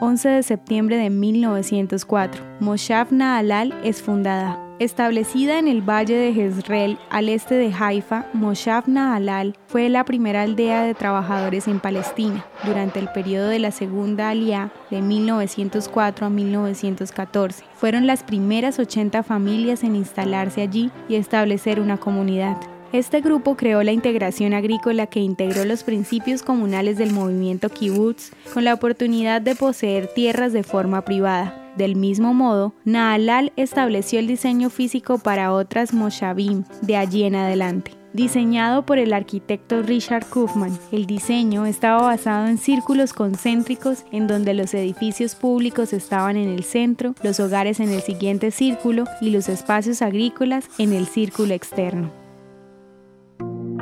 11 de septiembre de 1904, Moshav Naalal es fundada. Establecida en el valle de Jezreel, al este de Haifa, Moshav Naalal fue la primera aldea de trabajadores en Palestina durante el periodo de la Segunda Aliá de 1904 a 1914. Fueron las primeras 80 familias en instalarse allí y establecer una comunidad. Este grupo creó la integración agrícola que integró los principios comunales del movimiento kibbutz con la oportunidad de poseer tierras de forma privada. Del mismo modo, Naalal estableció el diseño físico para otras moshavim de allí en adelante. Diseñado por el arquitecto Richard Kaufman, el diseño estaba basado en círculos concéntricos en donde los edificios públicos estaban en el centro, los hogares en el siguiente círculo y los espacios agrícolas en el círculo externo.